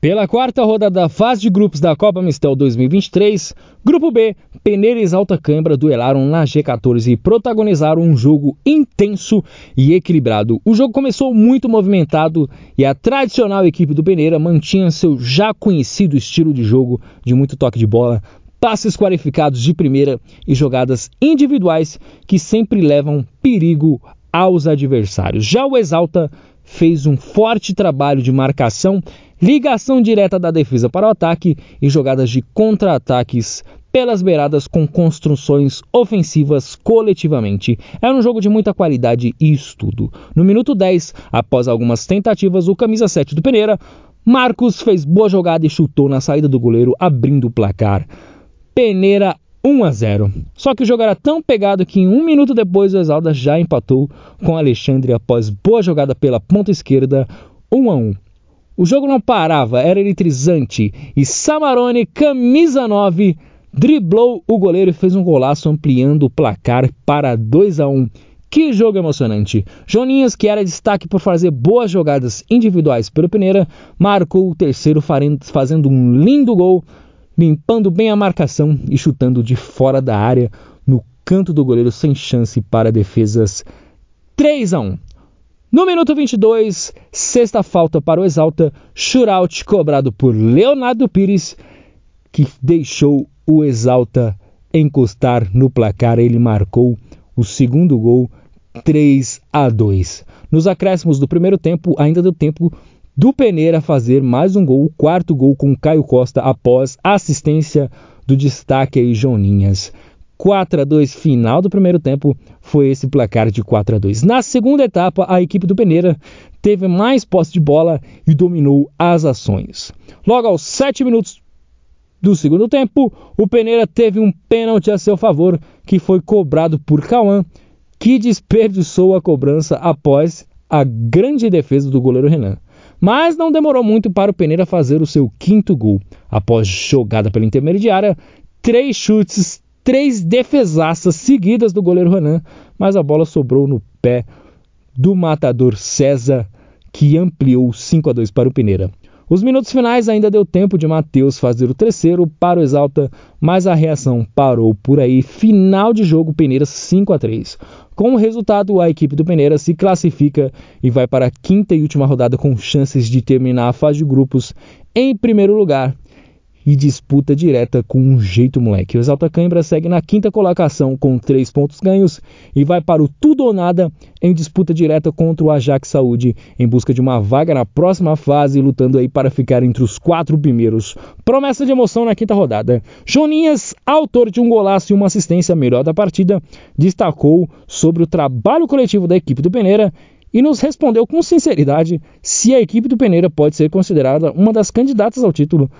Pela quarta rodada da fase de grupos da Copa Mistel 2023, Grupo B, Peneira e Alta Câmara duelaram na G14 e protagonizaram um jogo intenso e equilibrado. O jogo começou muito movimentado e a tradicional equipe do Peneira mantinha seu já conhecido estilo de jogo de muito toque de bola, passes qualificados de primeira e jogadas individuais que sempre levam perigo aos adversários. Já o Exalta fez um forte trabalho de marcação ligação direta da defesa para o ataque e jogadas de contra-ataques pelas beiradas com construções ofensivas coletivamente. Era um jogo de muita qualidade e estudo. No minuto 10, após algumas tentativas, o camisa 7 do Pereira, Marcos fez boa jogada e chutou na saída do goleiro, abrindo o placar. Peneira 1 a 0. Só que o jogo era tão pegado que um minuto depois o Exalda já empatou com Alexandre após boa jogada pela ponta esquerda, 1 a 1. O jogo não parava, era eletrizante e Samarone, camisa 9, driblou o goleiro e fez um golaço ampliando o placar para 2 a 1. Que jogo emocionante! Joninhas, que era destaque por fazer boas jogadas individuais pelo Peneira, marcou o terceiro fazendo um lindo gol, limpando bem a marcação e chutando de fora da área no canto do goleiro sem chance para defesas 3 a 1. No minuto 22, sexta falta para o Exalta, shootout cobrado por Leonardo Pires, que deixou o Exalta encostar no placar. Ele marcou o segundo gol, 3 a 2. Nos acréscimos do primeiro tempo, ainda deu tempo do Peneira fazer mais um gol, o quarto gol com Caio Costa após assistência do destaque aí Joninhas. 4 a 2 final do primeiro tempo foi esse placar de 4 a 2. Na segunda etapa, a equipe do Peneira teve mais posse de bola e dominou as ações. Logo aos 7 minutos do segundo tempo, o Peneira teve um pênalti a seu favor que foi cobrado por Cauã, que desperdiçou a cobrança após a grande defesa do goleiro Renan. Mas não demorou muito para o Peneira fazer o seu quinto gol. Após jogada pela intermediária, três chutes, três defesaças seguidas do goleiro Renan, mas a bola sobrou no pé do matador César, que ampliou 5 a 2 para o Peneira. Os minutos finais ainda deu tempo de Matheus fazer o terceiro para o Exalta, mas a reação parou por aí. Final de jogo, Peneira 5 a 3. Com o resultado, a equipe do Peneira se classifica e vai para a quinta e última rodada com chances de terminar a fase de grupos em primeiro lugar e disputa direta com um jeito moleque. O Exalta Cãibra segue na quinta colocação com três pontos ganhos e vai para o tudo ou nada em disputa direta contra o Ajax Saúde em busca de uma vaga na próxima fase, lutando aí para ficar entre os quatro primeiros. Promessa de emoção na quinta rodada. Joninhas, autor de um golaço e uma assistência melhor da partida, destacou sobre o trabalho coletivo da equipe do Peneira e nos respondeu com sinceridade se a equipe do Peneira pode ser considerada uma das candidatas ao título